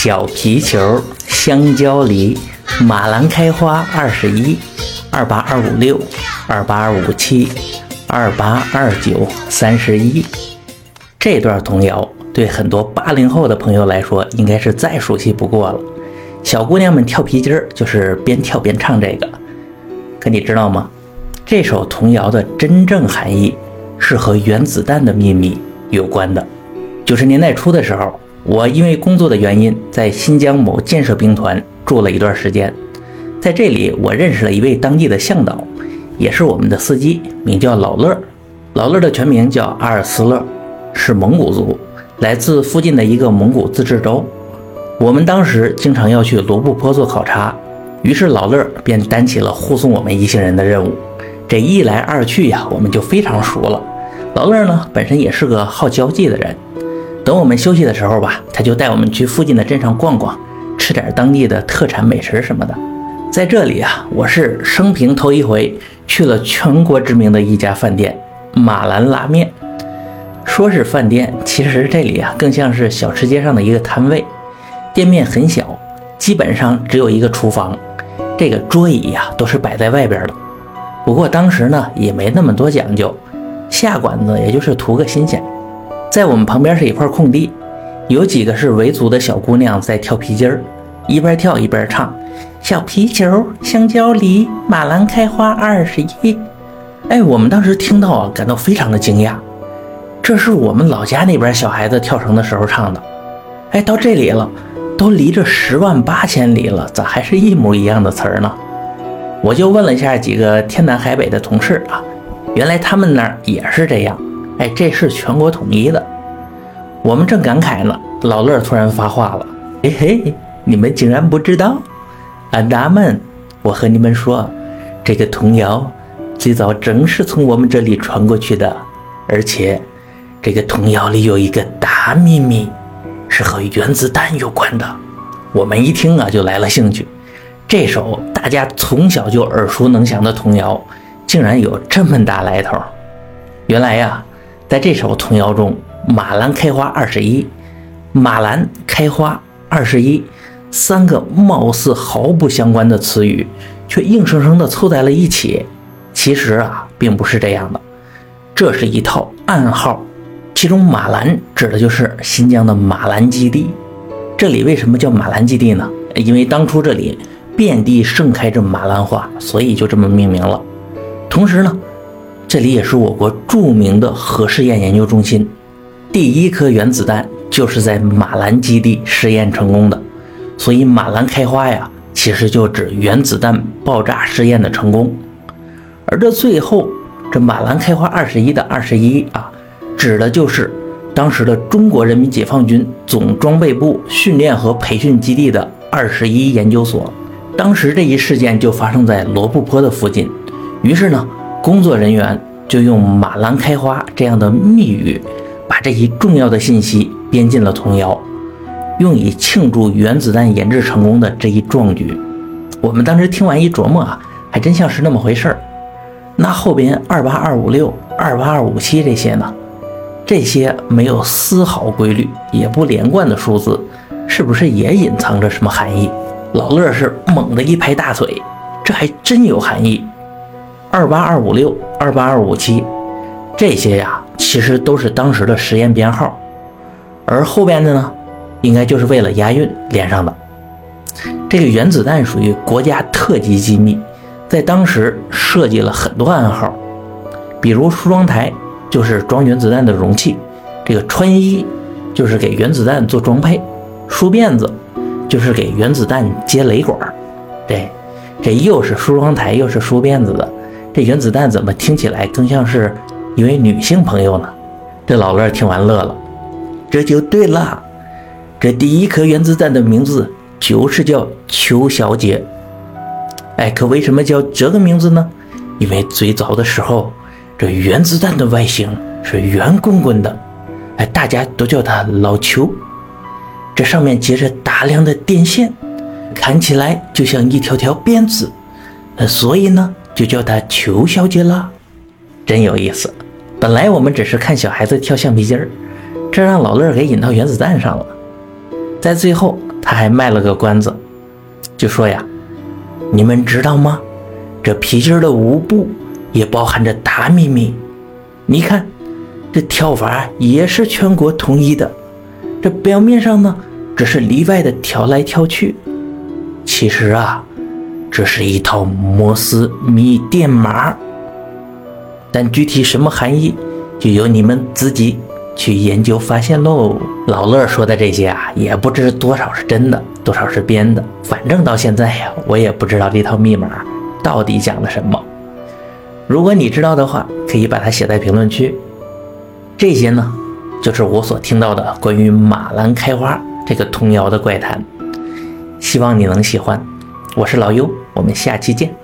小皮球、香蕉梨、马兰开花二十一，二八二五六，二八二五七，二八二九三十一。这段童谣对很多八零后的朋友来说，应该是再熟悉不过了。小姑娘们跳皮筋儿，就是边跳边唱这个。可你知道吗？这首童谣的真正含义是和原子弹的秘密有关的。九十年代初的时候，我因为工作的原因，在新疆某建设兵团住了一段时间。在这里，我认识了一位当地的向导，也是我们的司机，名叫老乐。老乐的全名叫阿尔斯勒，是蒙古族，来自附近的一个蒙古自治州。我们当时经常要去罗布泊做考察，于是老乐便担起了护送我们一行人的任务。这一来二去呀，我们就非常熟了。老乐呢，本身也是个好交际的人。等我们休息的时候吧，他就带我们去附近的镇上逛逛，吃点当地的特产美食什么的。在这里啊，我是生平头一回去了全国知名的一家饭店——马兰拉面。说是饭店，其实这里啊，更像是小吃街上的一个摊位。店面很小，基本上只有一个厨房，这个桌椅呀都是摆在外边的。不过当时呢也没那么多讲究，下馆子也就是图个新鲜。在我们旁边是一块空地，有几个是维族的小姑娘在跳皮筋儿，一边跳一边唱：“小皮球，香蕉梨，马兰开花二十一。”哎，我们当时听到啊，感到非常的惊讶，这是我们老家那边小孩子跳绳的时候唱的。哎，到这里了。都离着十万八千里了，咋还是一模一样的词儿呢？我就问了一下几个天南海北的同事啊，原来他们那儿也是这样。哎，这是全国统一的。我们正感慨呢，老乐突然发话了：“嘿嘿，你们竟然不知道？俺达们，我和你们说，这个童谣最早正是从我们这里传过去的，而且这个童谣里有一个大秘密。”是和原子弹有关的，我们一听啊就来了兴趣。这首大家从小就耳熟能详的童谣，竟然有这么大来头。原来呀，在这首童谣中，“马兰开花二十一”，“马兰开花二十一”三个貌似毫不相关的词语，却硬生生地凑在了一起。其实啊，并不是这样的，这是一套暗号。其中马兰指的就是新疆的马兰基地。这里为什么叫马兰基地呢？因为当初这里遍地盛开着马兰花，所以就这么命名了。同时呢，这里也是我国著名的核试验研究中心，第一颗原子弹就是在马兰基地试验成功的。所以马兰开花呀，其实就指原子弹爆炸试验的成功。而这最后这马兰开花二十一的二十一啊。指的就是当时的中国人民解放军总装备部训练和培训基地的二十一研究所。当时这一事件就发生在罗布泊的附近，于是呢，工作人员就用“马兰开花”这样的密语，把这一重要的信息编进了童谣，用以庆祝原子弹研制成功的这一壮举。我们当时听完一琢磨啊，还真像是那么回事儿。那后边二八二五六、二八二五七这些呢？这些没有丝毫规律也不连贯的数字，是不是也隐藏着什么含义？老乐是猛地一拍大腿，这还真有含义。二八二五六、二八二五七，这些呀，其实都是当时的实验编号，而后边的呢，应该就是为了押韵连上的。这个原子弹属于国家特级机密，在当时设计了很多暗号，比如梳妆台。就是装原子弹的容器，这个穿衣就是给原子弹做装配，梳辫子就是给原子弹接雷管儿。对，这又是梳妆台又是梳辫子的，这原子弹怎么听起来更像是一位女性朋友呢？这老乐听完乐了，这就对了，这第一颗原子弹的名字就是叫邱小姐。哎，可为什么叫这个名字呢？因为最早的时候。这原子弹的外形是圆滚滚的，哎，大家都叫它老邱。这上面结着大量的电线，看起来就像一条条辫子，呃，所以呢，就叫她裘小姐了。真有意思。本来我们只是看小孩子跳橡皮筋儿，这让老乐给引到原子弹上了。在最后，他还卖了个关子，就说呀：“你们知道吗？这皮筋的舞步也包含着大秘密。你看，这跳法也是全国统一的。这表面上呢，只是例外的跳来跳去，其实啊，这是一套摩斯密电码。但具体什么含义，就由你们自己。”去研究发现喽！老乐说的这些啊，也不知多少是真的，多少是编的。反正到现在呀，我也不知道这套密码到底讲的什么。如果你知道的话，可以把它写在评论区。这些呢，就是我所听到的关于马兰开花这个童谣的怪谈。希望你能喜欢。我是老优，我们下期见。